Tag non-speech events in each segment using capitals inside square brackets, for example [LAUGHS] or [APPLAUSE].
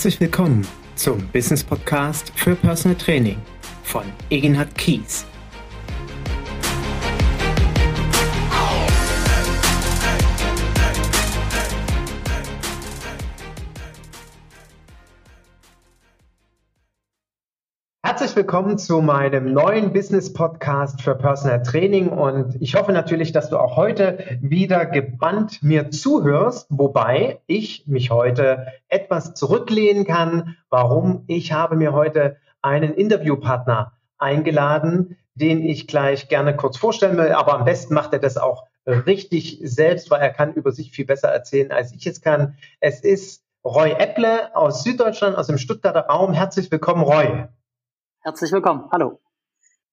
Herzlich willkommen zum Business Podcast für Personal Training von Egenhard Kies. Willkommen zu meinem neuen Business Podcast für Personal Training und ich hoffe natürlich, dass du auch heute wieder gebannt mir zuhörst, wobei ich mich heute etwas zurücklehnen kann. Warum? Ich habe mir heute einen Interviewpartner eingeladen, den ich gleich gerne kurz vorstellen will, aber am besten macht er das auch richtig selbst, weil er kann über sich viel besser erzählen, als ich es kann. Es ist Roy Epple aus Süddeutschland, aus dem Stuttgarter Raum. Herzlich willkommen, Roy. Herzlich willkommen. Hallo.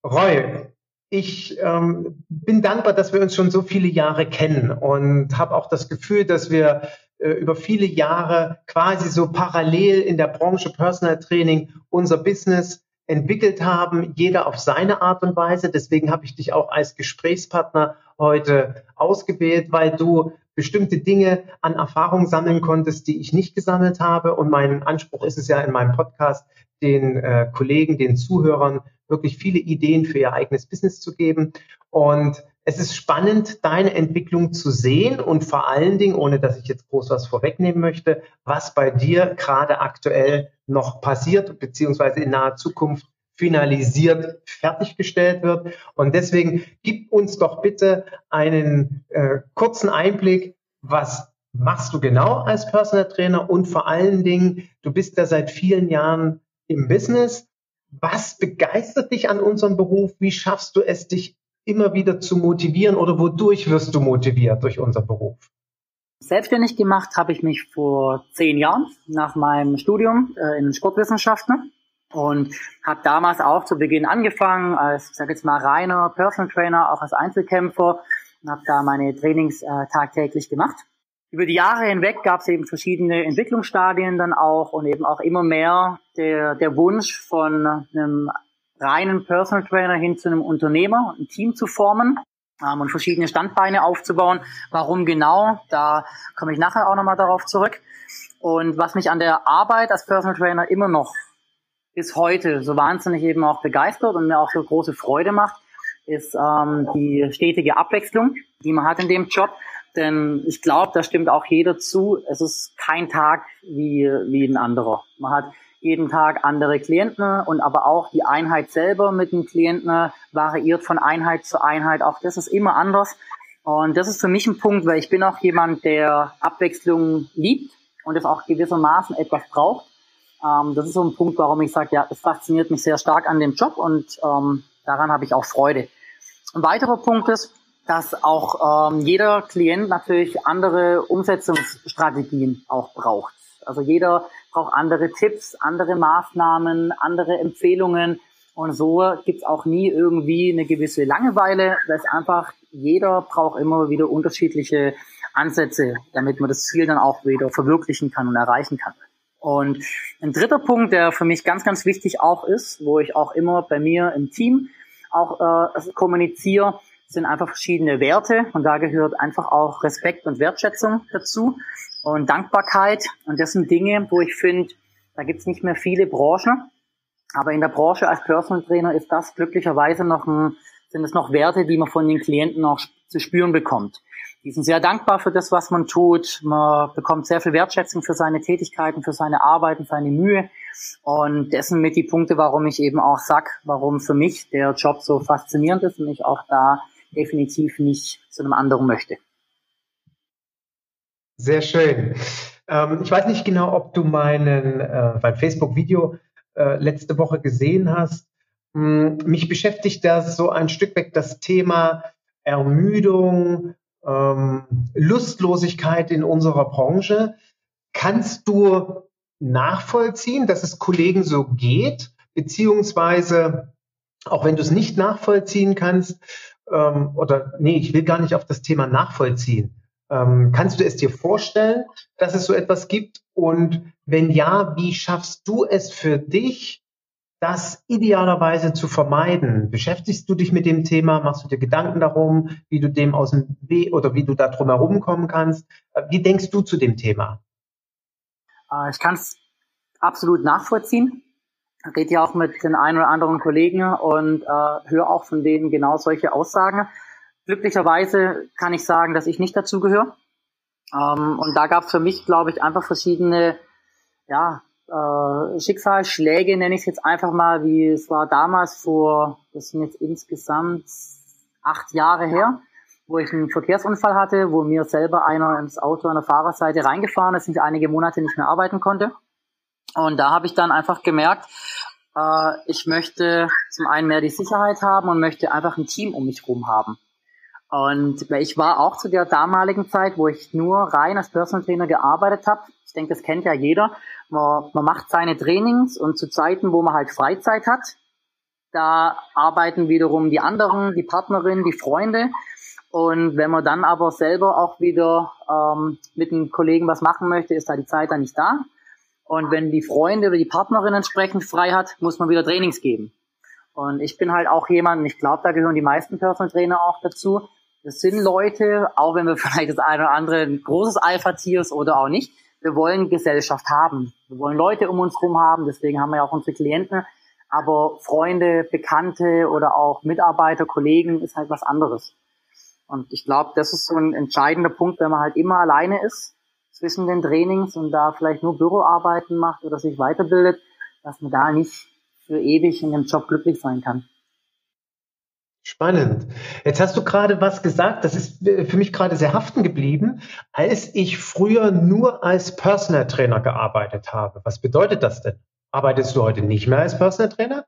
Roy, ich ähm, bin dankbar, dass wir uns schon so viele Jahre kennen und habe auch das Gefühl, dass wir äh, über viele Jahre quasi so parallel in der Branche Personal Training unser Business entwickelt haben, jeder auf seine Art und Weise. Deswegen habe ich dich auch als Gesprächspartner heute ausgewählt, weil du bestimmte Dinge an Erfahrung sammeln konntest, die ich nicht gesammelt habe. Und mein Anspruch ist es ja in meinem Podcast, den äh, Kollegen, den Zuhörern wirklich viele Ideen für ihr eigenes Business zu geben. Und es ist spannend, deine Entwicklung zu sehen und vor allen Dingen, ohne dass ich jetzt groß was vorwegnehmen möchte, was bei dir gerade aktuell noch passiert, beziehungsweise in naher Zukunft finalisiert, fertiggestellt wird. Und deswegen gib uns doch bitte einen äh, kurzen Einblick, was machst du genau als Personal Trainer und vor allen Dingen, du bist ja seit vielen Jahren im Business. Was begeistert dich an unserem Beruf? Wie schaffst du es, dich immer wieder zu motivieren oder wodurch wirst du motiviert durch unseren Beruf? Selbstständig gemacht habe ich mich vor zehn Jahren nach meinem Studium äh, in Sportwissenschaften und habe damals auch zu Beginn angefangen als, ich sage jetzt mal, reiner Personal Trainer, auch als Einzelkämpfer und habe da meine Trainings äh, tagtäglich gemacht über die Jahre hinweg gab es eben verschiedene Entwicklungsstadien dann auch und eben auch immer mehr der, der Wunsch von einem reinen Personal Trainer hin zu einem Unternehmer, ein Team zu formen ähm, und verschiedene Standbeine aufzubauen. Warum genau? Da komme ich nachher auch nochmal darauf zurück. Und was mich an der Arbeit als Personal Trainer immer noch bis heute so wahnsinnig eben auch begeistert und mir auch so große Freude macht, ist ähm, die stetige Abwechslung, die man hat in dem Job. Denn ich glaube, da stimmt auch jeder zu. Es ist kein Tag wie, wie ein anderer. Man hat jeden Tag andere Klienten und aber auch die Einheit selber mit den Klienten variiert von Einheit zu Einheit. Auch das ist immer anders. Und das ist für mich ein Punkt, weil ich bin auch jemand, der Abwechslung liebt und es auch gewissermaßen etwas braucht. Ähm, das ist so ein Punkt, warum ich sage, ja, es fasziniert mich sehr stark an dem Job und ähm, daran habe ich auch Freude. Ein weiterer Punkt ist, dass auch ähm, jeder Klient natürlich andere Umsetzungsstrategien auch braucht. Also jeder braucht andere Tipps, andere Maßnahmen, andere Empfehlungen. Und so gibt's auch nie irgendwie eine gewisse Langeweile, weil es einfach jeder braucht immer wieder unterschiedliche Ansätze, damit man das Ziel dann auch wieder verwirklichen kann und erreichen kann. Und ein dritter Punkt, der für mich ganz, ganz wichtig auch ist, wo ich auch immer bei mir im Team auch äh, kommuniziere, sind einfach verschiedene Werte und da gehört einfach auch Respekt und Wertschätzung dazu und Dankbarkeit und das sind Dinge, wo ich finde, da gibt es nicht mehr viele Branchen, aber in der Branche als Personal Trainer ist das glücklicherweise noch ein, sind es noch Werte, die man von den Klienten auch zu spüren bekommt. Die sind sehr dankbar für das, was man tut. Man bekommt sehr viel Wertschätzung für seine Tätigkeiten, für seine Arbeiten, seine Mühe. Und das sind mit die Punkte, warum ich eben auch sag, warum für mich der Job so faszinierend ist und ich auch da definitiv nicht zu einem anderen möchte. Sehr schön. Ähm, ich weiß nicht genau, ob du meinen, äh, mein Facebook-Video äh, letzte Woche gesehen hast. Hm, mich beschäftigt da so ein Stück weg das Thema Ermüdung, ähm, Lustlosigkeit in unserer Branche. Kannst du nachvollziehen, dass es Kollegen so geht, beziehungsweise auch wenn du es nicht nachvollziehen kannst, ähm, oder nee, ich will gar nicht auf das Thema nachvollziehen. Ähm, kannst du es dir vorstellen, dass es so etwas gibt? Und wenn ja, wie schaffst du es für dich, das idealerweise zu vermeiden? Beschäftigst du dich mit dem Thema? Machst du dir Gedanken darum, wie du dem aus dem Weg oder wie du da drum herum kommen kannst? Äh, wie denkst du zu dem Thema? Äh, ich kann es absolut nachvollziehen. Rede ja auch mit den ein oder anderen Kollegen und äh, höre auch von denen genau solche Aussagen. Glücklicherweise kann ich sagen, dass ich nicht dazugehöre. Ähm, und da gab es für mich, glaube ich, einfach verschiedene ja, äh, Schicksalsschläge, nenne ich es jetzt einfach mal, wie es war damals vor, das sind jetzt insgesamt acht Jahre her, wo ich einen Verkehrsunfall hatte, wo mir selber einer ins Auto an der Fahrerseite reingefahren ist, ich einige Monate nicht mehr arbeiten konnte. Und da habe ich dann einfach gemerkt, äh, ich möchte zum einen mehr die Sicherheit haben und möchte einfach ein Team um mich herum haben. Und ich war auch zu der damaligen Zeit, wo ich nur rein als Personal Trainer gearbeitet habe. Ich denke, das kennt ja jeder. Man, man macht seine Trainings und zu Zeiten, wo man halt Freizeit hat, da arbeiten wiederum die anderen, die Partnerin, die Freunde. Und wenn man dann aber selber auch wieder ähm, mit einem Kollegen was machen möchte, ist da die Zeit dann nicht da. Und wenn die Freunde oder die Partnerin entsprechend frei hat, muss man wieder Trainings geben. Und ich bin halt auch jemand, und ich glaube, da gehören die meisten Personal Trainer auch dazu, das sind Leute, auch wenn wir vielleicht das eine oder andere ein großes Alpha-Tier ist oder auch nicht, wir wollen Gesellschaft haben. Wir wollen Leute um uns herum haben, deswegen haben wir ja auch unsere Klienten. Aber Freunde, Bekannte oder auch Mitarbeiter, Kollegen ist halt was anderes. Und ich glaube, das ist so ein entscheidender Punkt, wenn man halt immer alleine ist zwischen den Trainings und da vielleicht nur Büroarbeiten macht oder sich weiterbildet, dass man da nicht für ewig in dem Job glücklich sein kann. Spannend. Jetzt hast du gerade was gesagt, das ist äh, für mich gerade sehr haften geblieben, als ich früher nur als Personal Trainer gearbeitet habe. Was bedeutet das denn? Arbeitest du heute nicht mehr als Personal Trainer?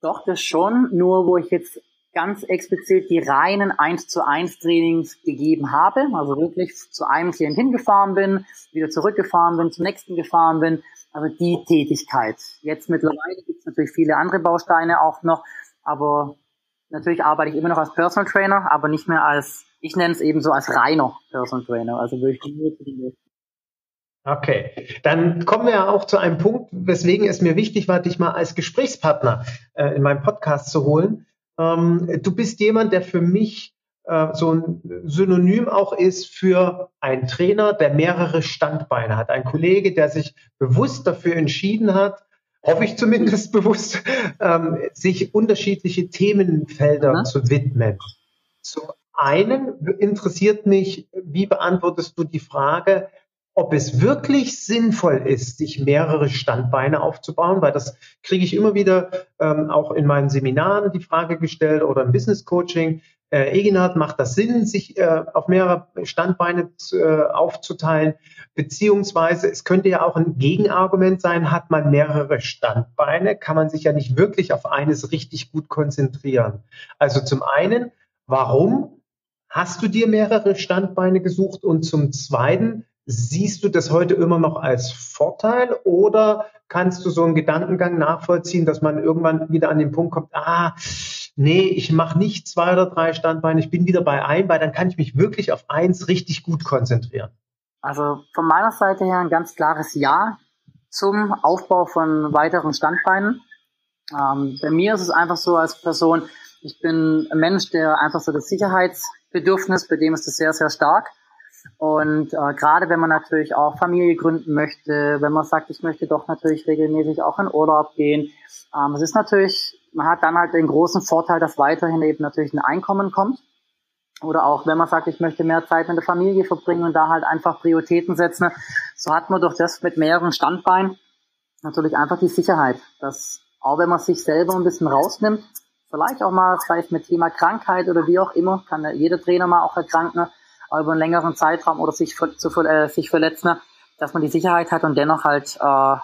Doch, das schon, nur wo ich jetzt ganz explizit die reinen 1 zu 1 Trainings gegeben habe, also wirklich zu einem Klient hingefahren bin, wieder zurückgefahren bin, zum nächsten gefahren bin, also die Tätigkeit. Jetzt mittlerweile gibt es natürlich viele andere Bausteine auch noch, aber Natürlich arbeite ich immer noch als Personal Trainer, aber nicht mehr als, ich nenne es eben so als reiner Personal Trainer, also wirklich nur die Okay, dann kommen wir ja auch zu einem Punkt, weswegen es mir wichtig war, dich mal als Gesprächspartner äh, in meinem Podcast zu holen. Ähm, du bist jemand, der für mich äh, so ein Synonym auch ist für einen Trainer, der mehrere Standbeine hat. Ein Kollege, der sich bewusst dafür entschieden hat, hoffe ich zumindest [LAUGHS] bewusst, ähm, sich unterschiedliche Themenfelder mhm. zu widmen. Zum einen interessiert mich, wie beantwortest du die Frage, ob es wirklich sinnvoll ist, sich mehrere Standbeine aufzubauen, weil das kriege ich immer wieder ähm, auch in meinen Seminaren die Frage gestellt oder im Business Coaching. Äh, Egenhard, macht das Sinn, sich äh, auf mehrere Standbeine äh, aufzuteilen? Beziehungsweise es könnte ja auch ein Gegenargument sein, hat man mehrere Standbeine, kann man sich ja nicht wirklich auf eines richtig gut konzentrieren. Also zum einen, warum hast du dir mehrere Standbeine gesucht? Und zum zweiten, siehst du das heute immer noch als Vorteil oder kannst du so einen Gedankengang nachvollziehen, dass man irgendwann wieder an den Punkt kommt, ah, nee, ich mache nicht zwei oder drei Standbeine, ich bin wieder bei ein, weil dann kann ich mich wirklich auf eins richtig gut konzentrieren. Also von meiner Seite her ein ganz klares Ja zum Aufbau von weiteren Standbeinen. Ähm, bei mir ist es einfach so als Person, ich bin ein Mensch, der einfach so das Sicherheitsbedürfnis, bei dem ist es sehr, sehr stark. Und äh, gerade wenn man natürlich auch Familie gründen möchte, wenn man sagt, ich möchte doch natürlich regelmäßig auch in Urlaub gehen, ähm, es ist natürlich, man hat dann halt den großen Vorteil, dass weiterhin eben natürlich ein Einkommen kommt. Oder auch, wenn man sagt, ich möchte mehr Zeit mit der Familie verbringen und da halt einfach Prioritäten setzen, so hat man durch das mit mehreren Standbeinen natürlich einfach die Sicherheit, dass auch wenn man sich selber ein bisschen rausnimmt, vielleicht auch mal, vielleicht mit Thema Krankheit oder wie auch immer, kann ja jeder Trainer mal auch erkranken, über einen längeren Zeitraum oder sich, zu, äh, sich verletzen, dass man die Sicherheit hat und dennoch halt äh,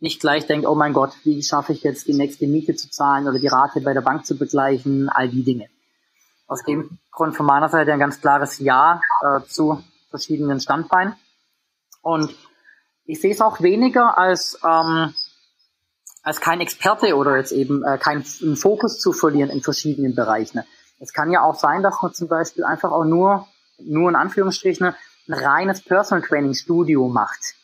nicht gleich denkt, oh mein Gott, wie schaffe ich jetzt die nächste Miete zu zahlen oder die Rate bei der Bank zu begleichen, all die Dinge. Aus dem Grund von meiner Seite ein ganz klares Ja äh, zu verschiedenen Standbeinen. Und ich sehe es auch weniger als, ähm, als kein Experte oder jetzt eben äh, keinen Fokus zu verlieren in verschiedenen Bereichen. Es kann ja auch sein, dass man zum Beispiel einfach auch nur, nur in Anführungsstrichen, ein reines Personal Training Studio macht.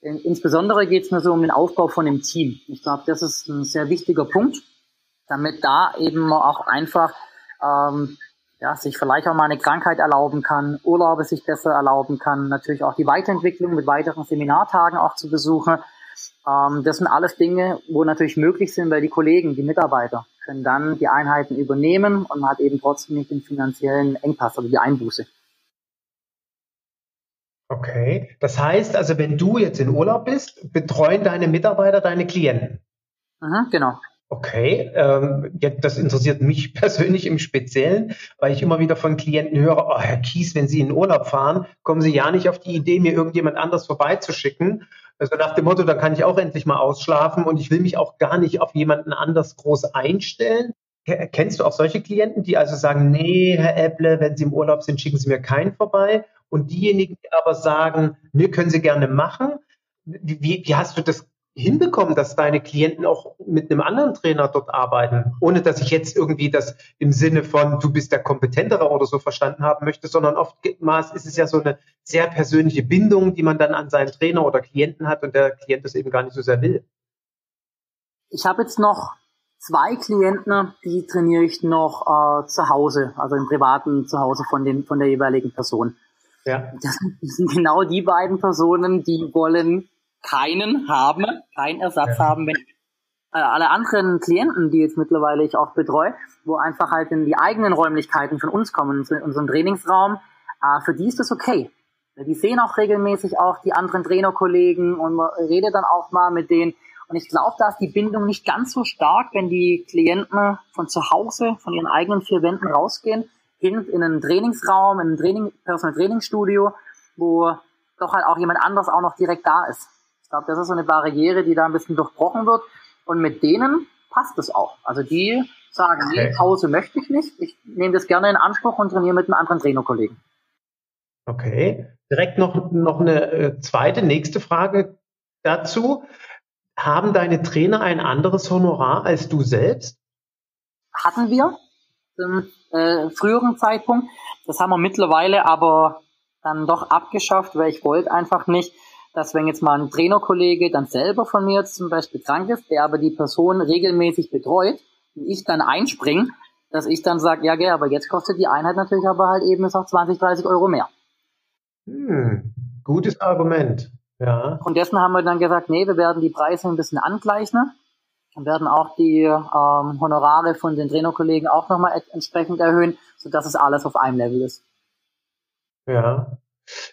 Insbesondere geht es nur so um den Aufbau von dem Team. Ich glaube, das ist ein sehr wichtiger Punkt, damit da eben auch einfach ähm, ja, sich vielleicht auch mal eine Krankheit erlauben kann, Urlaube sich besser erlauben kann, natürlich auch die Weiterentwicklung mit weiteren Seminartagen auch zu besuchen. Ähm, das sind alles Dinge, wo natürlich möglich sind, weil die Kollegen, die Mitarbeiter können dann die Einheiten übernehmen und man hat eben trotzdem nicht den finanziellen Engpass, also die Einbuße. Okay, das heißt also, wenn du jetzt in Urlaub bist, betreuen deine Mitarbeiter deine Klienten? Mhm, genau. Okay, ähm, das interessiert mich [LAUGHS] persönlich im Speziellen, weil ich immer wieder von Klienten höre, oh, Herr Kies, wenn Sie in Urlaub fahren, kommen Sie ja nicht auf die Idee, mir irgendjemand anders vorbeizuschicken. Also nach dem Motto, da kann ich auch endlich mal ausschlafen und ich will mich auch gar nicht auf jemanden anders groß einstellen. Kennst du auch solche Klienten, die also sagen, nee, Herr Ebble, wenn Sie im Urlaub sind, schicken Sie mir keinen vorbei? Und diejenigen, die aber sagen, nee, können Sie gerne machen. Wie, wie hast du das hinbekommen, dass deine Klienten auch mit einem anderen Trainer dort arbeiten, ohne dass ich jetzt irgendwie das im Sinne von du bist der kompetentere oder so verstanden haben möchte, sondern oftmals ist es ja so eine sehr persönliche Bindung, die man dann an seinen Trainer oder Klienten hat und der Klient das eben gar nicht so sehr will. Ich habe jetzt noch zwei Klienten, die trainiere ich noch äh, zu Hause, also im privaten Zuhause von, den, von der jeweiligen Person. Ja. Das sind genau die beiden Personen, die wollen keinen haben, keinen Ersatz ja. haben, wenn äh, alle anderen Klienten, die jetzt mittlerweile ich auch betreue, wo einfach halt in die eigenen Räumlichkeiten von uns kommen, in unseren Trainingsraum, äh, für die ist das okay. Die sehen auch regelmäßig auch die anderen Trainerkollegen und man redet dann auch mal mit denen. Und ich glaube, da ist die Bindung nicht ganz so stark, wenn die Klienten von zu Hause, von ihren eigenen vier Wänden rausgehen, hin in einen Trainingsraum, in ein Training, Personal Trainingsstudio, wo doch halt auch jemand anders auch noch direkt da ist. Ich glaube, das ist so eine Barriere, die da ein bisschen durchbrochen wird. Und mit denen passt es auch. Also die sagen, okay. nee, Pause möchte ich nicht. Ich nehme das gerne in Anspruch und trainiere mit einem anderen Trainerkollegen. Okay. Direkt noch, noch eine äh, zweite, nächste Frage dazu. Haben deine Trainer ein anderes Honorar als du selbst? Hatten wir zum äh, früheren Zeitpunkt. Das haben wir mittlerweile aber dann doch abgeschafft, weil ich wollte einfach nicht, dass wenn jetzt mal ein Trainerkollege dann selber von mir zum Beispiel krank ist, der aber die Person regelmäßig betreut und ich dann einspringe, dass ich dann sage, ja, gell, aber jetzt kostet die Einheit natürlich aber halt eben auch 20, 30 Euro mehr. Hm, gutes Argument. Ja. Und dessen haben wir dann gesagt, nee, wir werden die Preise ein bisschen angleichen werden auch die ähm, Honorare von den Trainerkollegen auch nochmal entsprechend erhöhen, sodass es alles auf einem Level ist. Ja,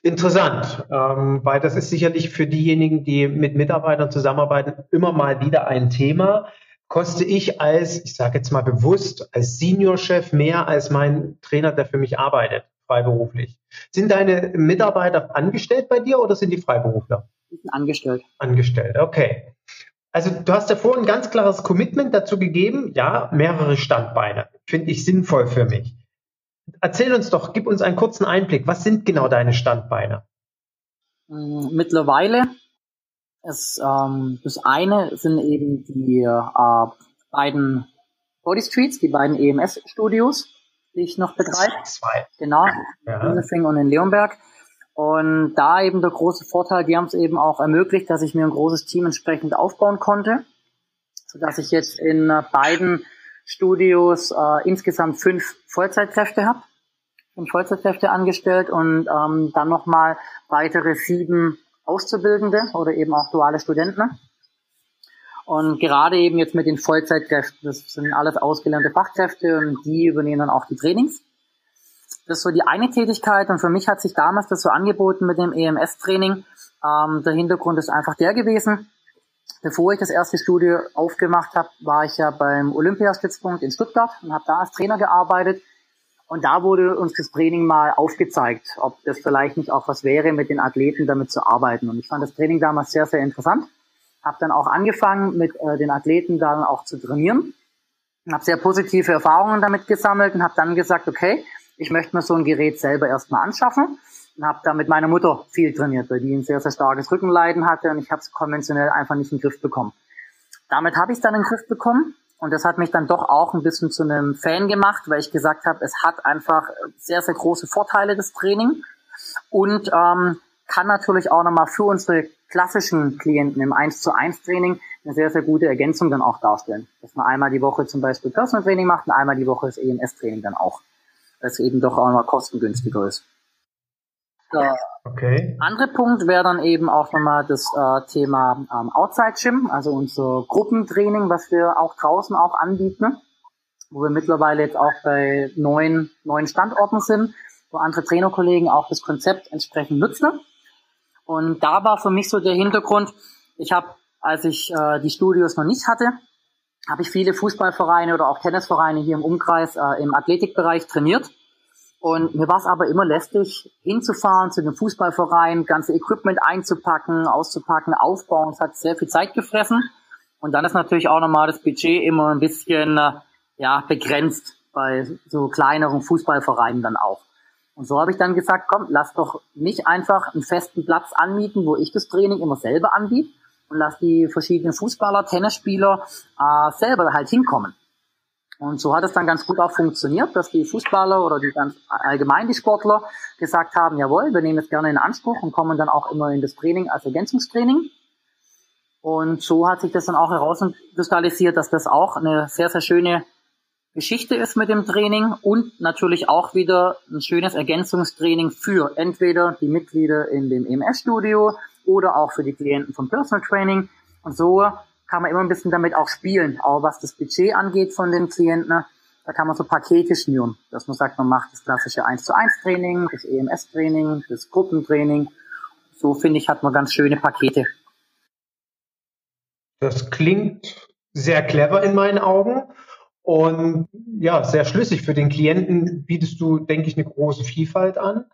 Interessant, ähm, weil das ist sicherlich für diejenigen, die mit Mitarbeitern zusammenarbeiten, immer mal wieder ein Thema. Koste ich als, ich sage jetzt mal bewusst, als Seniorchef mehr als mein Trainer, der für mich arbeitet, freiberuflich. Sind deine Mitarbeiter angestellt bei dir oder sind die Freiberufler? Angestellt. Angestellt, okay. Also du hast ja vorhin ein ganz klares Commitment dazu gegeben, ja, mehrere Standbeine. Finde ich sinnvoll für mich. Erzähl uns doch, gib uns einen kurzen Einblick. Was sind genau deine Standbeine? Mm, mittlerweile ist ähm, das eine sind eben die äh, beiden Body Streets, die beiden EMS-Studios, die ich noch betreibe. Zwei. Genau, ja. in und in Leonberg. Und da eben der große Vorteil, die haben es eben auch ermöglicht, dass ich mir ein großes Team entsprechend aufbauen konnte, sodass ich jetzt in beiden Studios äh, insgesamt fünf Vollzeitkräfte habe, fünf Vollzeitkräfte angestellt und ähm, dann nochmal weitere sieben Auszubildende oder eben auch duale Studenten. Und gerade eben jetzt mit den Vollzeitkräften, das sind alles ausgelernte Fachkräfte und die übernehmen dann auch die Trainings. Das ist so die eine Tätigkeit und für mich hat sich damals das so angeboten mit dem EMS-Training. Ähm, der Hintergrund ist einfach der gewesen, Bevor ich das erste Studio aufgemacht habe, war ich ja beim Olympiastützpunkt in Stuttgart und habe da als Trainer gearbeitet. Und da wurde uns das Training mal aufgezeigt, ob das vielleicht nicht auch was wäre, mit den Athleten damit zu arbeiten. Und ich fand das Training damals sehr, sehr interessant. Habe dann auch angefangen, mit äh, den Athleten dann auch zu trainieren. Habe sehr positive Erfahrungen damit gesammelt und habe dann gesagt, okay, ich möchte mir so ein Gerät selber erstmal anschaffen und habe da mit meiner Mutter viel trainiert, weil die ein sehr, sehr starkes Rückenleiden hatte und ich habe es konventionell einfach nicht in den Griff bekommen. Damit habe ich es dann in den Griff bekommen und das hat mich dann doch auch ein bisschen zu einem Fan gemacht, weil ich gesagt habe, es hat einfach sehr, sehr große Vorteile, das Training und ähm, kann natürlich auch nochmal für unsere klassischen Klienten im 1 zu 1 Training eine sehr, sehr gute Ergänzung dann auch darstellen. Dass man einmal die Woche zum Beispiel Personal Training macht und einmal die Woche das EMS Training dann auch. Das eben doch auch nochmal kostengünstiger ist. Der okay. andere Punkt wäre dann eben auch nochmal das äh, Thema ähm, Outside Gym, also unser Gruppentraining, was wir auch draußen auch anbieten, wo wir mittlerweile jetzt auch bei neun, neun Standorten sind, wo andere Trainerkollegen auch das Konzept entsprechend nutzen. Und da war für mich so der Hintergrund, ich habe, als ich äh, die Studios noch nicht hatte, habe ich viele Fußballvereine oder auch Tennisvereine hier im Umkreis äh, im Athletikbereich trainiert. Und mir war es aber immer lästig, hinzufahren zu dem Fußballverein, ganze Equipment einzupacken, auszupacken, aufbauen. Es hat sehr viel Zeit gefressen. Und dann ist natürlich auch nochmal das Budget immer ein bisschen äh, ja, begrenzt bei so kleineren Fußballvereinen dann auch. Und so habe ich dann gesagt, komm, lass doch nicht einfach einen festen Platz anmieten, wo ich das Training immer selber anbiete, und lass die verschiedenen Fußballer, Tennisspieler äh, selber halt hinkommen. Und so hat es dann ganz gut auch funktioniert, dass die Fußballer oder die ganz allgemein die Sportler gesagt haben, jawohl, wir nehmen es gerne in Anspruch und kommen dann auch immer in das Training als Ergänzungstraining. Und so hat sich das dann auch herauskristallisiert, dass das auch eine sehr, sehr schöne Geschichte ist mit dem Training und natürlich auch wieder ein schönes Ergänzungstraining für entweder die Mitglieder in dem EMS-Studio oder auch für die Klienten vom Personal Training. Und so kann man immer ein bisschen damit auch spielen, auch was das Budget angeht von den Klienten. Da kann man so Pakete schnüren, dass man sagt, man macht das klassische 1 zu 1 Training, das EMS Training, das Gruppentraining. So finde ich, hat man ganz schöne Pakete. Das klingt sehr clever in meinen Augen. Und ja, sehr schlüssig. Für den Klienten bietest du, denke ich, eine große Vielfalt an.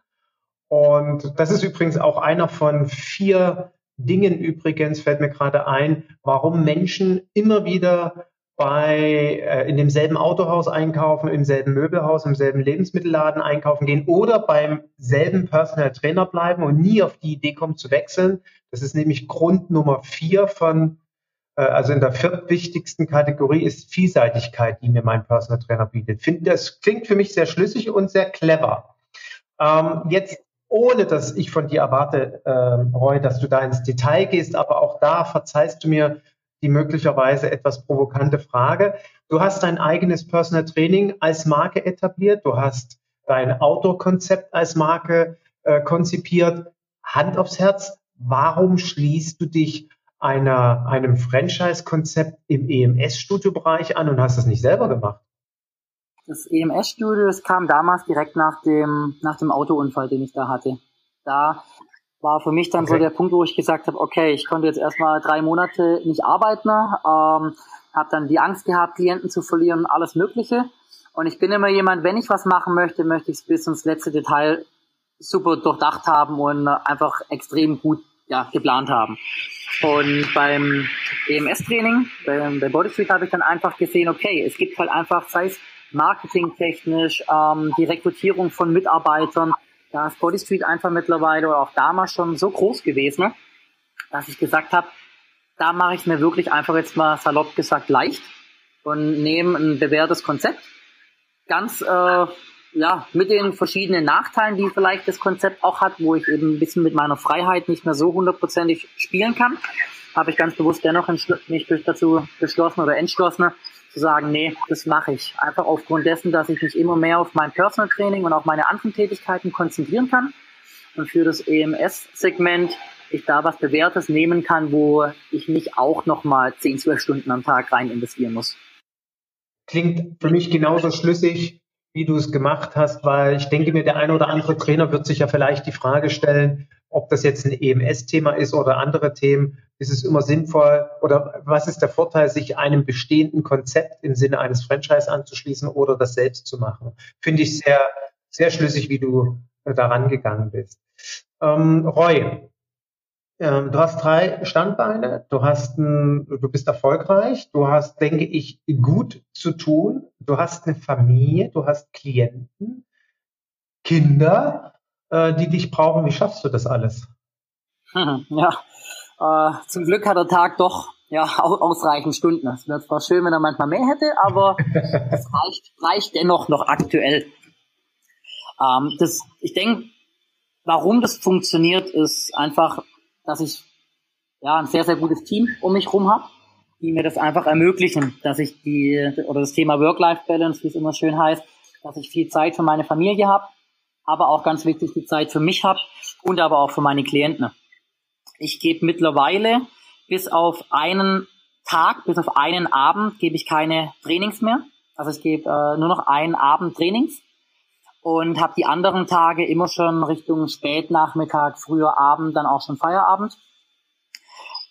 Und das ist übrigens auch einer von vier Dingen übrigens, fällt mir gerade ein, warum Menschen immer wieder bei, äh, in demselben Autohaus einkaufen, im selben Möbelhaus, im selben Lebensmittelladen einkaufen gehen oder beim selben Personal Trainer bleiben und nie auf die Idee kommen zu wechseln. Das ist nämlich Grund Nummer vier von äh, also in der viertwichtigsten Kategorie ist Vielseitigkeit, die mir mein Personal Trainer bietet. Finde, das klingt für mich sehr schlüssig und sehr clever. Ähm, jetzt ohne dass ich von dir erwarte, äh, Roy, dass du da ins Detail gehst, aber auch da verzeihst du mir die möglicherweise etwas provokante Frage. Du hast dein eigenes Personal Training als Marke etabliert, du hast dein Outdoor-Konzept als Marke äh, konzipiert. Hand aufs Herz, warum schließt du dich einer, einem Franchise-Konzept im EMS-Studiobereich an und hast das nicht selber gemacht? Das EMS-Studio, das kam damals direkt nach dem, nach dem Autounfall, den ich da hatte. Da war für mich dann okay. so der Punkt, wo ich gesagt habe, okay, ich konnte jetzt erstmal drei Monate nicht arbeiten, ähm, habe dann die Angst gehabt, Klienten zu verlieren, alles Mögliche. Und ich bin immer jemand, wenn ich was machen möchte, möchte ich es bis ins letzte Detail super durchdacht haben und einfach extrem gut ja, geplant haben. Und beim EMS-Training, beim, bei Bodysuit habe ich dann einfach gesehen, okay, es gibt halt einfach, sei es marketingtechnisch, ähm, die Rekrutierung von Mitarbeitern, da ist Bodystreet einfach mittlerweile oder auch damals schon so groß gewesen, dass ich gesagt habe, da mache ich mir wirklich einfach jetzt mal salopp gesagt leicht und nehme ein bewährtes Konzept, ganz äh, ja, mit den verschiedenen Nachteilen, die vielleicht das Konzept auch hat, wo ich eben ein bisschen mit meiner Freiheit nicht mehr so hundertprozentig spielen kann, habe ich ganz bewusst dennoch nicht dazu beschlossen oder entschlossen, zu sagen, nee, das mache ich. Einfach aufgrund dessen, dass ich mich immer mehr auf mein Personal Training und auf meine anderen Tätigkeiten konzentrieren kann und für das EMS-Segment ich da was Bewährtes nehmen kann, wo ich nicht auch nochmal 10, 12 Stunden am Tag rein investieren muss. Klingt für mich genauso schlüssig wie du es gemacht hast, weil ich denke mir, der eine oder andere Trainer wird sich ja vielleicht die Frage stellen, ob das jetzt ein EMS-Thema ist oder andere Themen. Ist es immer sinnvoll oder was ist der Vorteil, sich einem bestehenden Konzept im Sinne eines Franchise anzuschließen oder das selbst zu machen? Finde ich sehr, sehr schlüssig, wie du daran gegangen bist. Ähm, Roy, ähm, du hast drei Standbeine, du hast ein, du bist erfolgreich, du hast, denke ich, gut zu tun, du hast eine Familie, du hast Klienten, Kinder, äh, die dich brauchen. Wie schaffst du das alles? Hm, [LAUGHS] ja, äh, zum Glück hat der Tag doch ja ausreichend Stunden. Es wäre zwar schön, wenn er manchmal mehr hätte, aber [LAUGHS] es reicht, reicht dennoch noch aktuell. Ähm, das, ich denke, warum das funktioniert, ist einfach dass ich ja ein sehr, sehr gutes Team um mich rum habe, die mir das einfach ermöglichen, dass ich die, oder das Thema Work-Life-Balance, wie es immer schön heißt, dass ich viel Zeit für meine Familie habe, aber auch ganz wichtig die Zeit für mich habe und aber auch für meine Klienten. Ich gebe mittlerweile bis auf einen Tag, bis auf einen Abend gebe ich keine Trainings mehr. Also ich gebe äh, nur noch einen Abend Trainings und habe die anderen Tage immer schon Richtung Spätnachmittag, früher Abend, dann auch schon Feierabend.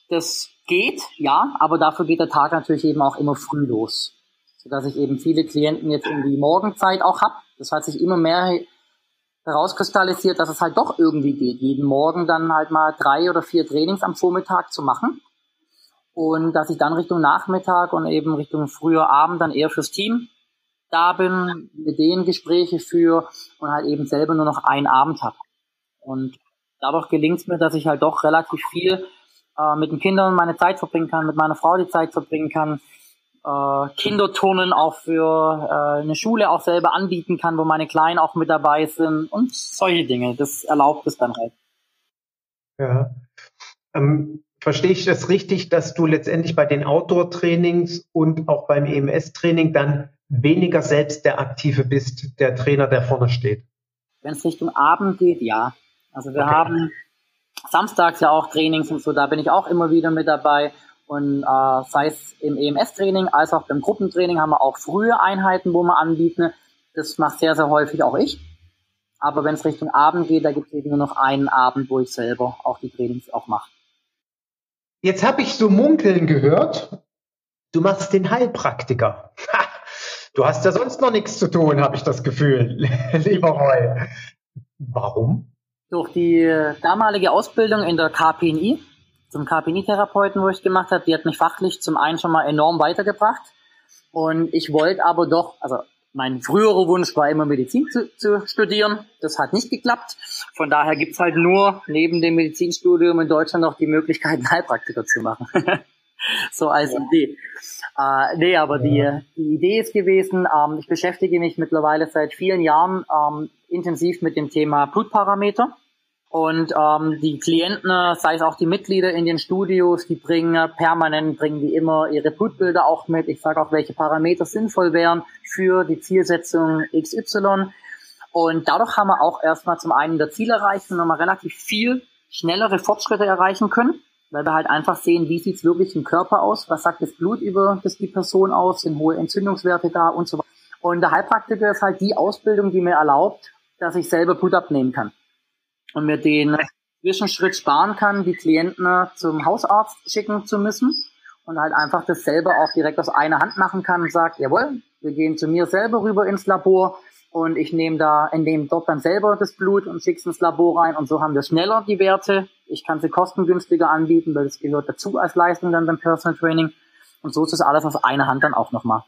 Das geht, ja, aber dafür geht der Tag natürlich eben auch immer früh los, sodass ich eben viele Klienten jetzt in die Morgenzeit auch habe. Das hat sich immer mehr herauskristallisiert, dass es halt doch irgendwie geht, jeden Morgen dann halt mal drei oder vier Trainings am Vormittag zu machen. Und dass ich dann Richtung Nachmittag und eben Richtung früher Abend dann eher fürs Team da bin, mit denen Gespräche führe und halt eben selber nur noch einen Abend habe. Und dadurch gelingt es mir, dass ich halt doch relativ viel äh, mit den Kindern meine Zeit verbringen kann, mit meiner Frau die Zeit verbringen kann, äh, Kinderturnen auch für äh, eine Schule auch selber anbieten kann, wo meine Kleinen auch mit dabei sind und solche Dinge. Das erlaubt es dann halt. Ja. Ähm, verstehe ich das richtig, dass du letztendlich bei den Outdoor-Trainings und auch beim EMS-Training dann weniger selbst der Aktive bist, der Trainer, der vorne steht? Wenn es Richtung Abend geht, ja. Also wir okay. haben samstags ja auch Trainings und so, da bin ich auch immer wieder mit dabei. Und äh, sei es im EMS-Training als auch beim Gruppentraining haben wir auch frühe Einheiten, wo wir anbieten. Das macht sehr, sehr häufig auch ich. Aber wenn es Richtung Abend geht, da gibt es eben nur noch einen Abend, wo ich selber auch die Trainings auch mache. Jetzt habe ich so munkeln gehört, du machst den Heilpraktiker. Du hast ja sonst noch nichts zu tun, habe ich das Gefühl, [LAUGHS] lieber Roy. Warum? Durch die damalige Ausbildung in der KPNI, zum KPNI-Therapeuten, wo ich gemacht habe, die hat mich fachlich zum einen schon mal enorm weitergebracht. Und ich wollte aber doch, also mein früherer Wunsch war immer Medizin zu, zu studieren. Das hat nicht geklappt. Von daher gibt's halt nur neben dem Medizinstudium in Deutschland noch die Möglichkeit, Heilpraktiker zu machen. [LAUGHS] so als ja. Idee. Äh, nee, aber ja. die, die Idee ist gewesen, ähm, ich beschäftige mich mittlerweile seit vielen Jahren ähm, intensiv mit dem Thema Blutparameter. Und ähm, die Klienten, sei es auch die Mitglieder in den Studios, die bringen permanent, bringen die immer ihre Blutbilder auch mit. Ich sage auch, welche Parameter sinnvoll wären für die Zielsetzung XY. Und dadurch haben wir auch erstmal zum einen der Ziel erreicht und nochmal relativ viel schnellere Fortschritte erreichen können weil wir halt einfach sehen, wie sieht's wirklich im Körper aus, was sagt das Blut über das die Person aus, sind hohe Entzündungswerte da und so weiter. Und der Heilpraktiker ist halt die Ausbildung, die mir erlaubt, dass ich selber Blut abnehmen kann und mir den Zwischenschritt sparen kann, die Klienten zum Hausarzt schicken zu müssen und halt einfach das selber auch direkt aus einer Hand machen kann und sagt, jawohl, wir gehen zu mir selber rüber ins Labor, und ich nehme da, entnehme dort dann selber das Blut und schicke es ins Labor rein und so haben wir schneller die Werte. Ich kann sie kostengünstiger anbieten, weil das gehört dazu als Leistung dann beim Personal Training. Und so ist das alles auf einer Hand dann auch nochmal.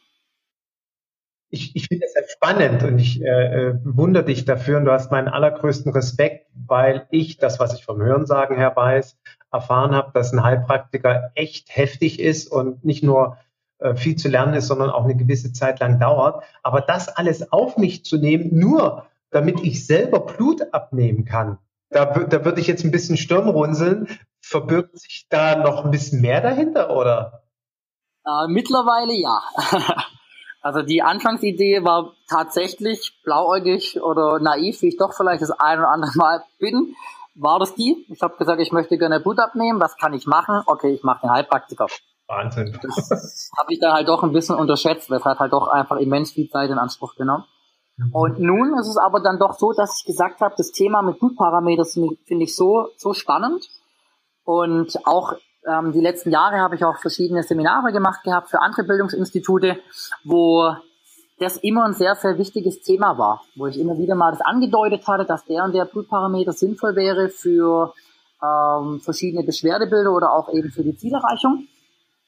Ich, ich finde das sehr spannend und ich äh, bewundere dich dafür und du hast meinen allergrößten Respekt, weil ich das, was ich vom Hörensagen her weiß, erfahren habe, dass ein Heilpraktiker echt heftig ist und nicht nur äh, viel zu lernen ist, sondern auch eine gewisse Zeit lang dauert. Aber das alles auf mich zu nehmen, nur damit ich selber Blut abnehmen kann, da, da würde ich jetzt ein bisschen Stirn runzeln. Verbirgt sich da noch ein bisschen mehr dahinter, oder? Äh, mittlerweile ja. [LAUGHS] also die Anfangsidee war tatsächlich blauäugig oder naiv, wie ich doch vielleicht das ein oder andere Mal bin. War das die? Ich habe gesagt, ich möchte gerne Blut abnehmen. Was kann ich machen? Okay, ich mache den Heilpraktiker. Wahnsinn. Das habe ich dann halt doch ein bisschen unterschätzt, weil es hat halt doch einfach immens viel Zeit in Anspruch genommen. Mhm. Und nun ist es aber dann doch so, dass ich gesagt habe, das Thema mit Blutparametern finde ich so, so spannend. Und auch ähm, die letzten Jahre habe ich auch verschiedene Seminare gemacht gehabt für andere Bildungsinstitute, wo das immer ein sehr, sehr wichtiges Thema war, wo ich immer wieder mal das angedeutet hatte, dass der und der Blutparameter sinnvoll wäre für ähm, verschiedene Beschwerdebilder oder auch eben für die Zielerreichung.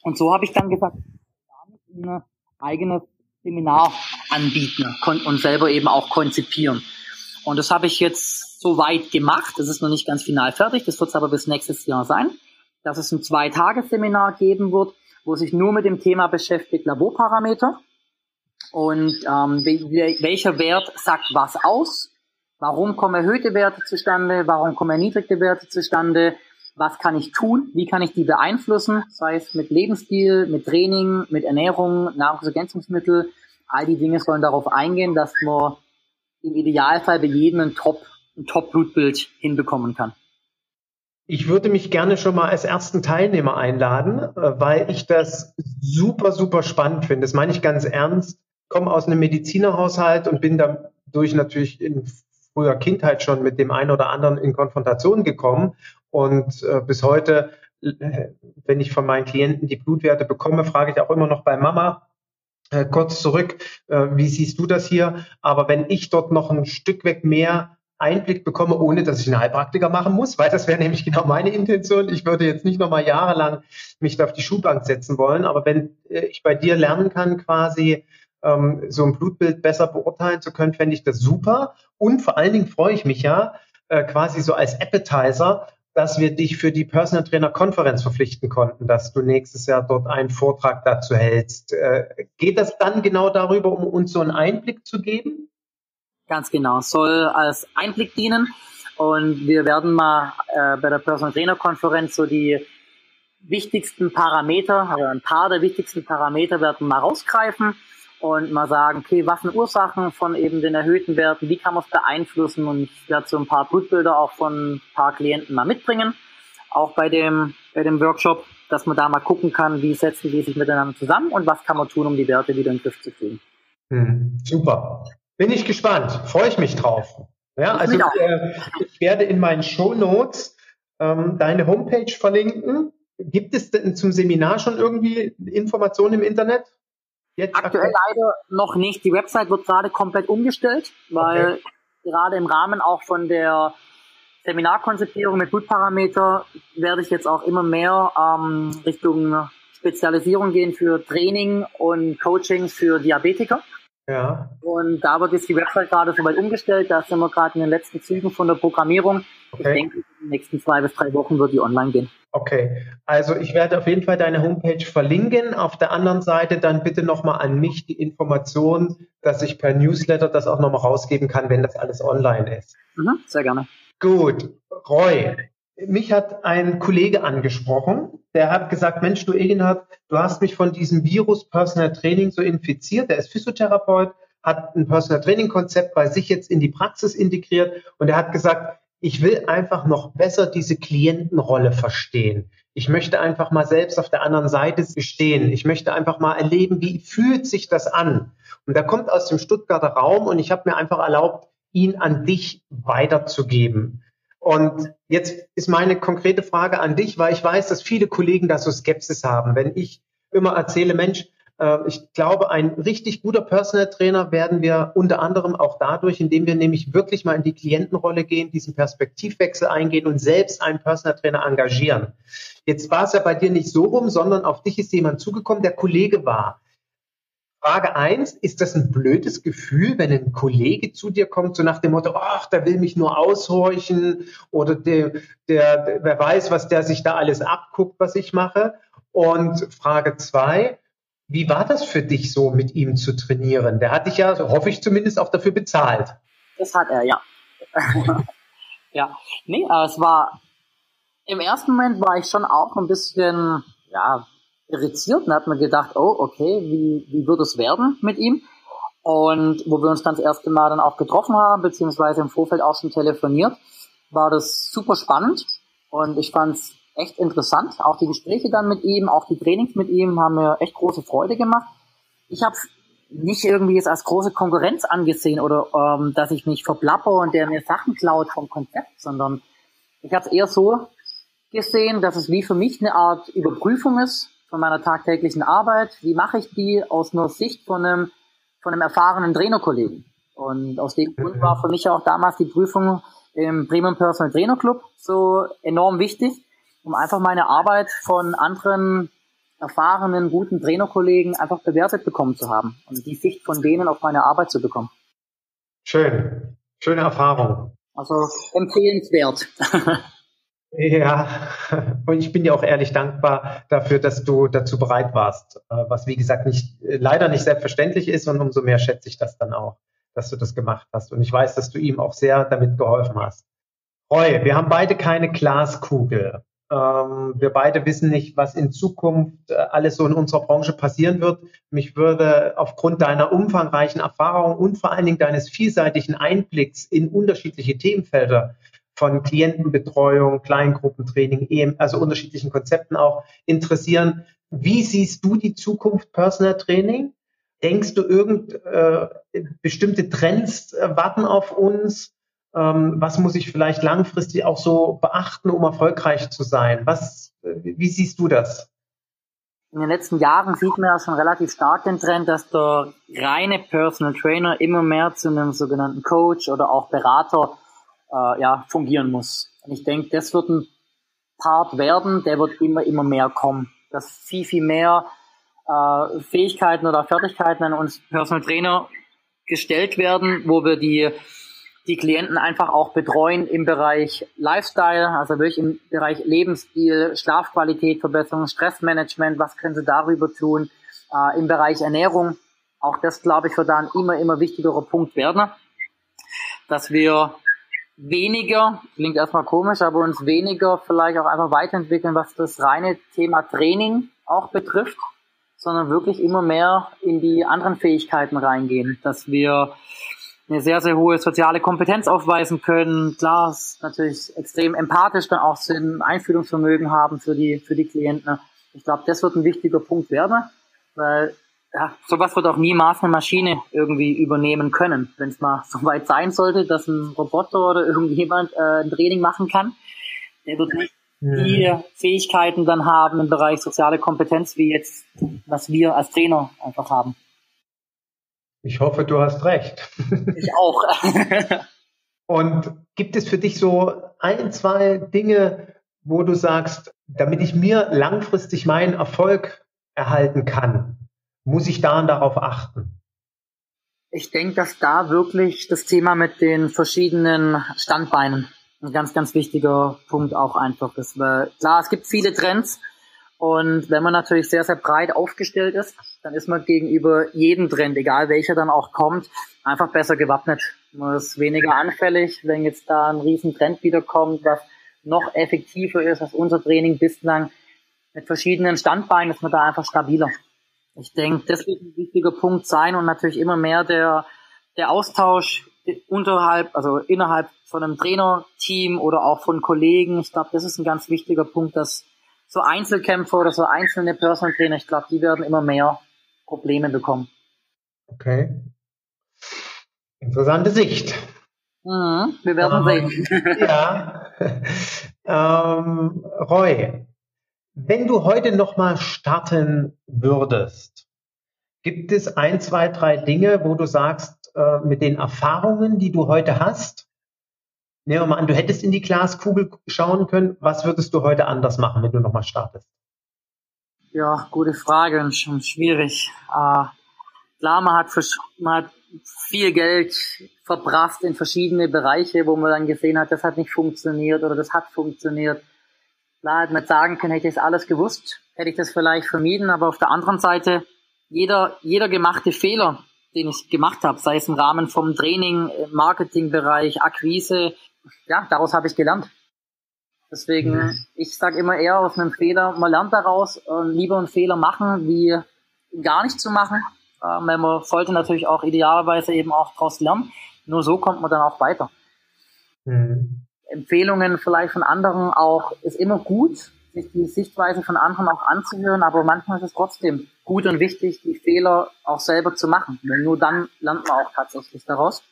Und so habe ich dann gesagt, ein eigenes Seminar anbieten und selber eben auch konzipieren. Und das habe ich jetzt so weit gemacht. Das ist noch nicht ganz final fertig. Das wird es aber bis nächstes Jahr sein, dass es ein Zwei-Tage-Seminar geben wird, wo sich nur mit dem Thema beschäftigt, Laborparameter. Und ähm, welcher Wert sagt was aus? Warum kommen erhöhte Werte zustande? Warum kommen erniedrigte Werte zustande? was kann ich tun, wie kann ich die beeinflussen, sei es mit Lebensstil, mit Training, mit Ernährung, Nahrungsergänzungsmittel, all die Dinge sollen darauf eingehen, dass man im Idealfall bei jedem ein Top, ein Top-Blutbild hinbekommen kann. Ich würde mich gerne schon mal als ersten Teilnehmer einladen, äh, weil ich das super, super spannend finde. Das meine ich ganz ernst. Ich komme aus einem Medizinerhaushalt und bin dadurch natürlich in früher Kindheit schon mit dem einen oder anderen in Konfrontation gekommen. Und äh, bis heute, äh, wenn ich von meinen Klienten die Blutwerte bekomme, frage ich auch immer noch bei Mama, äh, kurz zurück, wie siehst du das hier? Aber wenn ich dort noch ein Stück weg mehr Einblick bekomme, ohne dass ich einen Heilpraktiker machen muss, weil das wäre nämlich genau meine Intention. Ich würde jetzt nicht nochmal jahrelang mich da auf die Schulbank setzen wollen, aber wenn äh, ich bei dir lernen kann, quasi ähm, so ein Blutbild besser beurteilen zu können, fände ich das super. Und vor allen Dingen freue ich mich ja, äh, quasi so als Appetizer, dass wir dich für die Personal Trainer Konferenz verpflichten konnten, dass du nächstes Jahr dort einen Vortrag dazu hältst. Äh, geht das dann genau darüber, um uns so einen Einblick zu geben? Ganz genau, soll als Einblick dienen. Und wir werden mal äh, bei der Personal Trainer Konferenz so die wichtigsten Parameter, also ein paar der wichtigsten Parameter werden mal rausgreifen und mal sagen, okay, was sind Ursachen von eben den erhöhten Werten, wie kann man es beeinflussen und ich werde so ein paar Blutbilder auch von ein paar Klienten mal mitbringen, auch bei dem, bei dem Workshop, dass man da mal gucken kann, wie setzen die sich miteinander zusammen und was kann man tun, um die Werte wieder in den Griff zu kriegen. Hm, super. Bin ich gespannt. Freue ich mich drauf. Ja, also äh, ich werde in meinen Show Notes ähm, deine Homepage verlinken. Gibt es denn zum Seminar schon irgendwie Informationen im Internet? Jetzt aktuell, aktuell leider noch nicht. Die Website wird gerade komplett umgestellt, weil okay. gerade im Rahmen auch von der Seminarkonzipierung mit Blutparameter werde ich jetzt auch immer mehr ähm, Richtung Spezialisierung gehen für Training und Coaching für Diabetiker. Ja. Und da wird jetzt die Website gerade soweit umgestellt. Da sind wir gerade in den letzten Zügen von der Programmierung. Okay. Ich denke, in den nächsten zwei bis drei Wochen wird die online gehen. Okay, also ich werde auf jeden Fall deine Homepage verlinken. Auf der anderen Seite dann bitte nochmal an mich die Information, dass ich per Newsletter das auch nochmal rausgeben kann, wenn das alles online ist. Mhm, sehr gerne. Gut, Roy, mich hat ein Kollege angesprochen, der hat gesagt, Mensch, du Egenhard, du hast mich von diesem Virus Personal Training so infiziert. Der ist Physiotherapeut, hat ein Personal Training Konzept bei sich jetzt in die Praxis integriert und er hat gesagt, ich will einfach noch besser diese Klientenrolle verstehen. Ich möchte einfach mal selbst auf der anderen Seite stehen. Ich möchte einfach mal erleben, wie fühlt sich das an? Und da kommt aus dem Stuttgarter Raum und ich habe mir einfach erlaubt, ihn an dich weiterzugeben. Und jetzt ist meine konkrete Frage an dich, weil ich weiß, dass viele Kollegen da so Skepsis haben. Wenn ich immer erzähle, Mensch, äh, ich glaube, ein richtig guter Personal Trainer werden wir unter anderem auch dadurch, indem wir nämlich wirklich mal in die Klientenrolle gehen, diesen Perspektivwechsel eingehen und selbst einen Personal Trainer engagieren. Jetzt war es ja bei dir nicht so rum, sondern auf dich ist jemand zugekommen, der Kollege war. Frage eins: ist das ein blödes Gefühl, wenn ein Kollege zu dir kommt, so nach dem Motto, ach, der will mich nur aushorchen oder der, der, wer weiß, was der sich da alles abguckt, was ich mache? Und Frage zwei: wie war das für dich so, mit ihm zu trainieren? Der hat dich ja, hoffe ich zumindest, auch dafür bezahlt. Das hat er, ja. [LAUGHS] ja, nee, es war, im ersten Moment war ich schon auch ein bisschen, ja, irritiert und hat mir gedacht, oh, okay, wie, wie wird es werden mit ihm? Und wo wir uns dann das erste Mal dann auch getroffen haben, beziehungsweise im Vorfeld auch schon telefoniert, war das super spannend und ich fand es echt interessant. Auch die Gespräche dann mit ihm, auch die Trainings mit ihm haben mir echt große Freude gemacht. Ich habe nicht irgendwie jetzt als große Konkurrenz angesehen oder ähm, dass ich mich verplapper und der mir Sachen klaut vom Konzept, sondern ich habe es eher so gesehen, dass es wie für mich eine Art Überprüfung ist von meiner tagtäglichen Arbeit. Wie mache ich die aus einer Sicht von einem, von einem erfahrenen Trainerkollegen? Und aus dem Grund war für mich auch damals die Prüfung im Premium Personal Trainer Club so enorm wichtig, um einfach meine Arbeit von anderen erfahrenen, guten Trainerkollegen einfach bewertet bekommen zu haben und die Sicht von denen auf meine Arbeit zu bekommen. Schön. Schöne Erfahrung. Also empfehlenswert. [LAUGHS] Ja, [LAUGHS] und ich bin dir auch ehrlich dankbar dafür, dass du dazu bereit warst, äh, was wie gesagt nicht, leider nicht selbstverständlich ist und umso mehr schätze ich das dann auch, dass du das gemacht hast. Und ich weiß, dass du ihm auch sehr damit geholfen hast. Roy, wir haben beide keine Glaskugel. Ähm, wir beide wissen nicht, was in Zukunft äh, alles so in unserer Branche passieren wird. Mich würde aufgrund deiner umfangreichen Erfahrung und vor allen Dingen deines vielseitigen Einblicks in unterschiedliche Themenfelder von Klientenbetreuung, Kleingruppentraining, also unterschiedlichen Konzepten auch interessieren. Wie siehst du die Zukunft Personal Training? Denkst du, irgend äh, bestimmte Trends äh, warten auf uns? Ähm, was muss ich vielleicht langfristig auch so beachten, um erfolgreich zu sein? Was, wie siehst du das? In den letzten Jahren sieht man ja schon relativ stark den Trend, dass der reine Personal Trainer immer mehr zu einem sogenannten Coach oder auch Berater äh, ja, fungieren muss. Und ich denke, das wird ein Part werden, der wird immer, immer mehr kommen. Dass viel, viel mehr äh, Fähigkeiten oder Fertigkeiten an uns Personal Trainer gestellt werden, wo wir die die Klienten einfach auch betreuen im Bereich Lifestyle, also wirklich im Bereich Lebensstil, Schlafqualität, Verbesserung, Stressmanagement, was können sie darüber tun, äh, im Bereich Ernährung. Auch das, glaube ich, wird da ein immer, immer wichtigerer Punkt werden, dass wir weniger, klingt erstmal komisch, aber uns weniger vielleicht auch einfach weiterentwickeln, was das reine Thema Training auch betrifft, sondern wirklich immer mehr in die anderen Fähigkeiten reingehen, dass wir eine sehr, sehr hohe soziale Kompetenz aufweisen können. Klar, natürlich extrem empathisch dann auch ein Einfühlungsvermögen haben für die, für die Klienten. Ich glaube, das wird ein wichtiger Punkt werden, weil ja, sowas wird auch niemals eine Maschine irgendwie übernehmen können. Wenn es mal [LAUGHS] so weit sein sollte, dass ein Roboter oder irgendjemand äh, ein Training machen kann, der wird nicht die Fähigkeiten dann haben im Bereich soziale Kompetenz, wie jetzt, was wir als Trainer einfach haben. Ich hoffe, du hast recht. [LAUGHS] Ich auch. Und gibt es für dich so ein, zwei Dinge, wo du sagst, damit ich mir langfristig meinen Erfolg erhalten kann, muss ich da darauf achten? Ich denke, dass da wirklich das Thema mit den verschiedenen Standbeinen ein ganz, ganz wichtiger Punkt auch einfach ist. Weil klar, es gibt viele Trends, und wenn man natürlich sehr, sehr breit aufgestellt ist, dann ist man gegenüber jedem Trend, egal welcher dann auch kommt, einfach besser gewappnet. Man ist weniger anfällig, wenn jetzt da ein riesen Trend wiederkommt, was noch effektiver ist als unser Training bislang. Mit verschiedenen Standbeinen ist man da einfach stabiler. Ich denke, das wird ein wichtiger Punkt sein und natürlich immer mehr der, der Austausch unterhalb, also innerhalb von einem Trainerteam oder auch von Kollegen. Ich glaube, das ist ein ganz wichtiger Punkt, dass so Einzelkämpfer oder so einzelne Personal Trainer, ich glaube, die werden immer mehr Probleme bekommen. Okay. Interessante Sicht. Mhm, wir werden ähm, sehen. [LAUGHS] ja. [LAUGHS] ähm, Roy, wenn du heute nochmal starten würdest, gibt es ein, zwei, drei Dinge, wo du sagst, äh, mit den Erfahrungen, die du heute hast, Nehmen wir mal an, du hättest in die Glaskugel schauen können. Was würdest du heute anders machen, wenn du nochmal startest? Ja, gute Frage und schon schwierig. Äh, klar, man hat, man hat viel Geld verbracht in verschiedene Bereiche, wo man dann gesehen hat, das hat nicht funktioniert oder das hat funktioniert. Klar, hätte man sagen können, hätte ich das alles gewusst, hätte ich das vielleicht vermieden, aber auf der anderen Seite, jeder, jeder gemachte Fehler, den ich gemacht habe, sei es im Rahmen vom Training, Marketingbereich, Akquise, ja, daraus habe ich gelernt. Deswegen, mhm. ich sage immer eher aus einem Fehler, man lernt daraus, äh, lieber einen Fehler machen, wie gar nicht zu machen. Äh, man sollte natürlich auch idealerweise eben auch daraus lernen. Nur so kommt man dann auch weiter. Mhm. Empfehlungen vielleicht von anderen auch ist immer gut, sich die Sichtweise von anderen auch anzuhören, aber manchmal ist es trotzdem gut und wichtig, die Fehler auch selber zu machen. Denn nur dann lernt man auch tatsächlich daraus.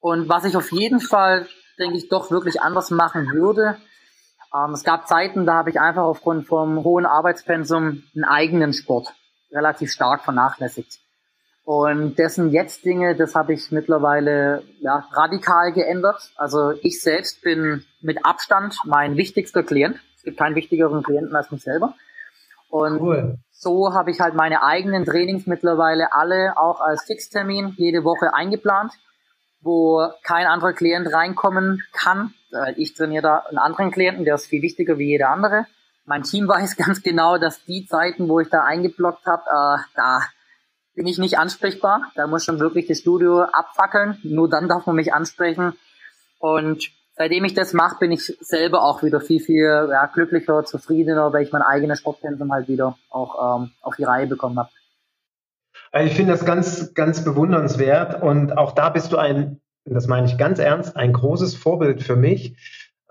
Und was ich auf jeden Fall denke ich, doch wirklich anders machen würde. Ähm, es gab Zeiten, da habe ich einfach aufgrund vom hohen Arbeitspensum einen eigenen Sport relativ stark vernachlässigt. Und dessen jetzt Dinge, das habe ich mittlerweile ja, radikal geändert. Also ich selbst bin mit Abstand mein wichtigster Klient. Es gibt keinen wichtigeren Klienten als mich selber. Und cool. so habe ich halt meine eigenen Trainings mittlerweile alle auch als Fixtermin jede Woche eingeplant wo kein anderer Klient reinkommen kann. Ich trainiere da einen anderen Klienten, der ist viel wichtiger wie jeder andere. Mein Team [LAUGHS] weiß ganz genau, dass die Zeiten, wo ich da eingeblockt habe, äh, da bin ich nicht ansprechbar. Da muss schon wirklich das Studio abfackeln. Nur dann darf man mich ansprechen. Und seitdem ich das mache, bin ich selber auch wieder viel, viel ja, glücklicher, zufriedener, weil ich mein eigenes Sportpensum halt wieder auch ähm, auf die Reihe bekommen habe. Also ich finde das ganz, ganz bewundernswert und auch da bist du ein, das meine ich ganz ernst, ein großes Vorbild für mich.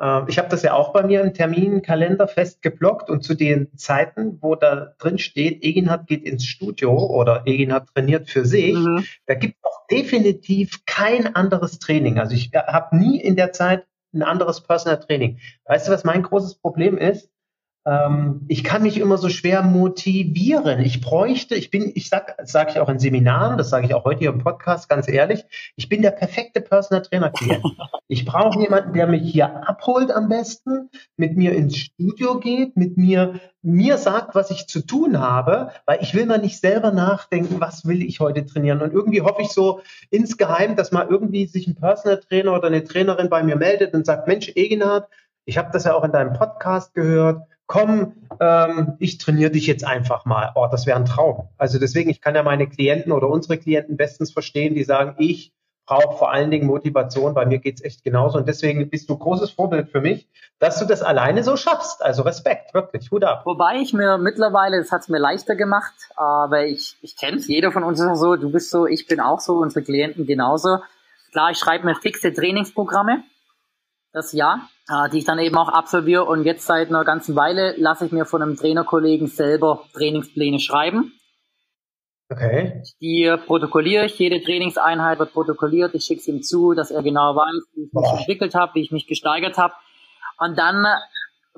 Ähm, ich habe das ja auch bei mir im Terminkalender festgeblockt und zu den Zeiten, wo da drin steht, Eginhard geht ins Studio oder Eginhard trainiert für sich, mhm. da gibt es auch definitiv kein anderes Training. Also ich habe nie in der Zeit ein anderes Personal Training. Weißt du, was mein großes Problem ist? Ähm, ich kann mich immer so schwer motivieren. Ich bräuchte, ich bin, ich sag, das sage ich auch in Seminaren, das sage ich auch heute hier im Podcast, ganz ehrlich, ich bin der perfekte Personal Trainer Klient. [LAUGHS] Ich brauche jemanden, der mich hier abholt am besten, mit mir ins Studio geht, mit mir, mir sagt, was ich zu tun habe, weil ich will mal nicht selber nachdenken, was will ich heute trainieren. Und irgendwie hoffe ich so insgeheim, dass mal irgendwie sich ein Personal Trainer oder eine Trainerin bei mir meldet und sagt, Mensch, Egenhard, ich habe das ja auch in deinem Podcast gehört komm, ähm, ich trainiere dich jetzt einfach mal. Oh, das wäre ein Traum. Also deswegen, ich kann ja meine Klienten oder unsere Klienten bestens verstehen, die sagen, ich brauche vor allen Dingen Motivation, bei mir geht's echt genauso. Und deswegen bist du großes Vorbild für mich, dass du das alleine so schaffst. Also Respekt, wirklich, Hut ab. Wobei ich mir mittlerweile, das hat's mir leichter gemacht, aber ich, ich kenne es, jeder von uns ist so, du bist so, ich bin auch so, unsere Klienten genauso. Klar, ich schreibe mir fixe Trainingsprogramme, das Jahr äh, die ich dann eben auch absolviere. Und jetzt seit einer ganzen Weile lasse ich mir von einem Trainerkollegen selber Trainingspläne schreiben. Okay. Die protokolliere ich, jede Trainingseinheit wird protokolliert, ich schicke es ihm zu, dass er genau weiß, wie ich mich Boah. entwickelt habe, wie ich mich gesteigert habe. Und dann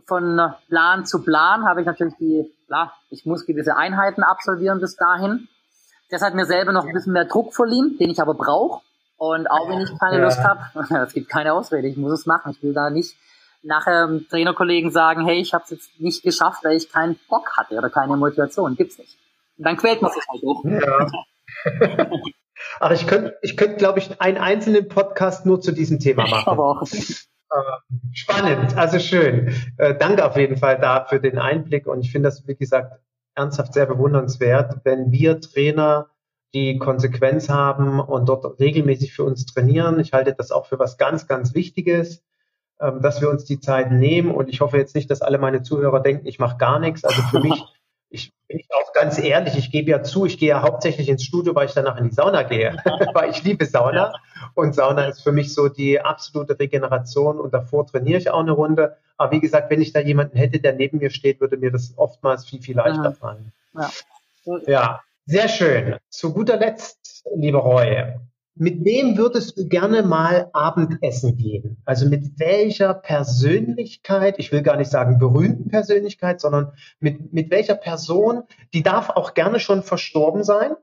von Plan zu Plan habe ich natürlich die, klar, ich muss gewisse Einheiten absolvieren bis dahin. Das hat mir selber noch ein bisschen mehr Druck verliehen, den ich aber brauche. Und auch wenn ich keine ja. Lust habe, [LAUGHS] es gibt keine Ausrede, ich muss es machen. Ich will da nicht nachher dem Trainerkollegen sagen, hey, ich habe es jetzt nicht geschafft, weil ich keinen Bock hatte oder keine Motivation. Gibt's nicht. Und dann quält man sich halt auch. Ja. [LAUGHS] Ach, ich könnte, ich könnte, glaube ich, einen einzelnen Podcast nur zu diesem Thema [LAUGHS] machen. Aber auch. Ähm, spannend, also schön. Äh, danke auf jeden Fall da für den Einblick und ich finde das, wie gesagt, ernsthaft sehr bewundernswert, wenn wir Trainer die Konsequenz haben und dort regelmäßig für uns trainieren. Ich halte das auch für was ganz, ganz Wichtiges, ähm, dass wir uns die Zeit nehmen. Und ich hoffe jetzt nicht, dass alle meine Zuhörer denken, ich mache gar nichts. Also für mich, [LAUGHS] ich bin auch ganz ehrlich, ich gebe ja zu, ich gehe ja hauptsächlich ins Studio, weil ich danach in die Sauna gehe, [LAUGHS] weil ich liebe Sauna. Und Sauna ist für mich so die absolute Regeneration und davor trainiere ich auch eine Runde. Aber wie gesagt, wenn ich da jemanden hätte, der neben mir steht, würde mir das oftmals viel, viel leichter fallen. Ja. ja. Sehr schön. Zu guter Letzt, lieber Roy, mit wem würdest du gerne mal Abendessen gehen? Also mit welcher Persönlichkeit, ich will gar nicht sagen berühmten Persönlichkeit, sondern mit, mit welcher Person, die darf auch gerne schon verstorben sein,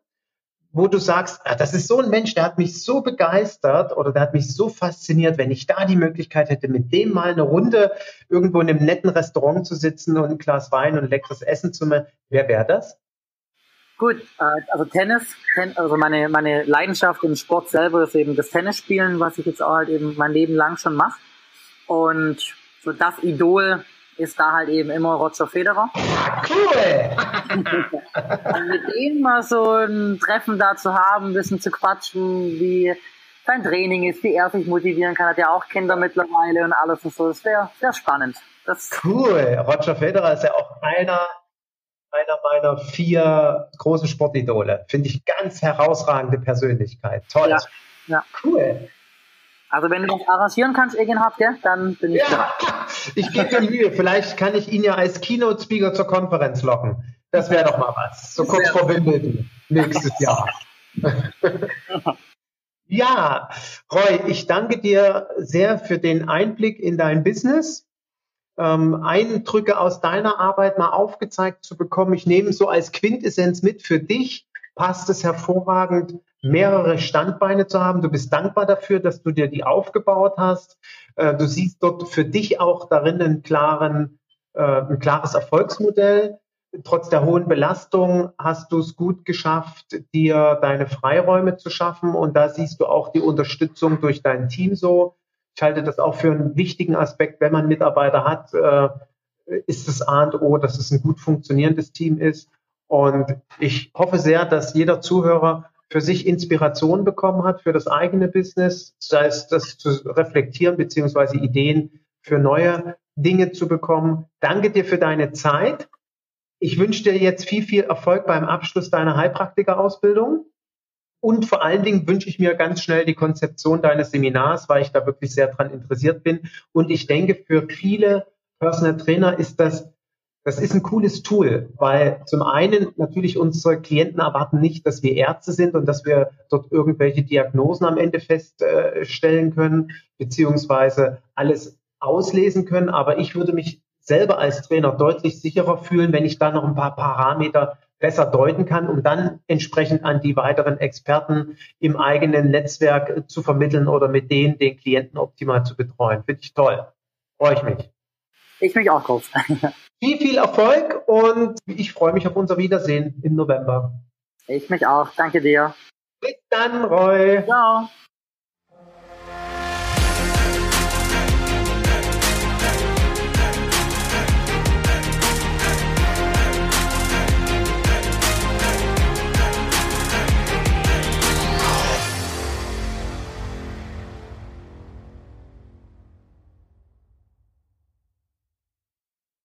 wo du sagst, ah, das ist so ein Mensch, der hat mich so begeistert oder der hat mich so fasziniert, wenn ich da die Möglichkeit hätte, mit dem mal eine Runde irgendwo in einem netten Restaurant zu sitzen und ein Glas Wein und leckeres Essen zu machen. Wer wäre das? Gut, äh, also Tennis, ten, also meine, meine Leidenschaft im Sport selber ist eben das Tennisspielen, was ich jetzt auch halt eben mein Leben lang schon mache. Und so das Idol ist da halt eben immer Roger Federer. Cool! Und mit dem mal so ein Treffen da zu haben, ein bisschen zu quatschen, wie sein Training ist, wie er sich motivieren kann, hat ja auch Kinder mittlerweile und alles und so. Das wäre sehr spannend. Das cool. Roger Federer ist ja auch einer einer meiner vier großen Sportidole. Finde ich ganz herausragende Persönlichkeit. Toll. Ja, ja. Cool. Also wenn du das arrangieren kannst, Egenhard, gell, dann bin ich ja, da. [LAUGHS] Ich gebe dir Mühe. Vielleicht kann ich ihn ja als Keynote-Speaker zur Konferenz locken. Das wäre doch mal was. So kurz vor Wimbledon nächstes [LAUGHS] Jahr. ja, Roy, ich danke dir sehr für den Einblick in dein Business ähm, Eindrücke aus deiner Arbeit mal aufgezeigt zu bekommen. Ich nehme so als Quintessenz mit für dich. Passt es hervorragend, mehrere Standbeine zu haben. Du bist dankbar dafür, dass du dir die aufgebaut hast. Äh, du siehst dort für dich auch darin einen klaren, äh, ein klares Erfolgsmodell. Trotz der hohen Belastung hast du es gut geschafft, dir deine Freiräume zu schaffen. Und da siehst du auch die Unterstützung durch dein Team so. Ich halte das auch für einen wichtigen Aspekt, wenn man Mitarbeiter hat, äh, ist das A und O, dass es ein gut funktionierendes Team ist. Und ich hoffe sehr, dass jeder Zuhörer für sich Inspiration bekommen hat für das eigene Business, sei es das zu reflektieren beziehungsweise Ideen für neue Dinge zu bekommen. Danke dir für deine Zeit. Ich wünsche dir jetzt viel, viel Erfolg beim Abschluss deiner Heilpraktikerausbildung. Und vor allen Dingen wünsche ich mir ganz schnell die Konzeption deines Seminars, weil ich da wirklich sehr dran interessiert bin. Und ich denke, für viele Personal Trainer ist das das ist ein cooles Tool, weil zum einen natürlich unsere Klienten erwarten nicht, dass wir Ärzte sind und dass wir dort irgendwelche Diagnosen am Ende feststellen können, beziehungsweise alles auslesen können. Aber ich würde mich selber als Trainer deutlich sicherer fühlen, wenn ich da noch ein paar Parameter besser deuten kann, um dann entsprechend an die weiteren Experten im eigenen Netzwerk zu vermitteln oder mit denen den Klienten optimal zu betreuen. Finde ich toll. Freue ich mich. Ich mich auch drauf. [LAUGHS] viel, viel Erfolg und ich freue mich auf unser Wiedersehen im November. Ich mich auch. Danke dir. Bis dann, Roy. Ciao.